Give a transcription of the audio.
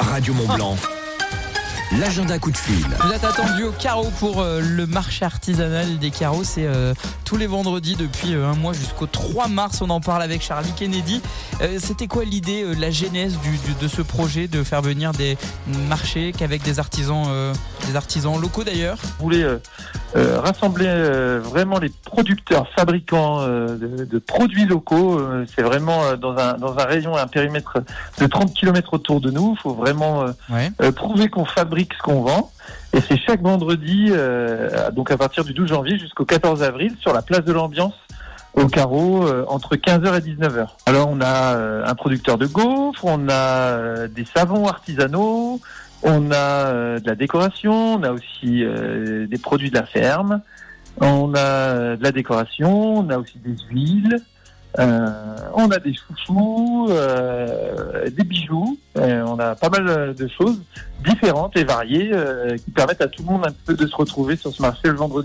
Radio Mont Blanc. L'agenda coup de fil. Vous êtes attendu au carreau pour euh, le marché artisanal des carreaux. C'est euh, tous les vendredis depuis euh, un mois jusqu'au 3 mars. On en parle avec Charlie Kennedy. C'était quoi l'idée, la genèse de ce projet de faire venir des marchés qu'avec des artisans, des artisans locaux d'ailleurs On voulait euh, euh, rassembler euh, vraiment les producteurs, fabricants euh, de, de produits locaux. Euh, c'est vraiment dans un dans un région, un périmètre de 30 km autour de nous. Il faut vraiment Ouais. prouver qu'on fabrique ce qu'on vend. Et c'est chaque vendredi, donc à partir du 12 janvier jusqu'au 14 avril, sur la place de l'ambiance au carreau euh, entre 15h et 19h. Alors on a euh, un producteur de gaufres, on a euh, des savons artisanaux, on a de la décoration, on a aussi des produits de la ferme, on a de la décoration, on a aussi des huiles, on a des chouchous, des bijoux, on a pas mal de choses différentes et variées qui permettent à tout le monde un peu de se retrouver sur ce marché le vendredi.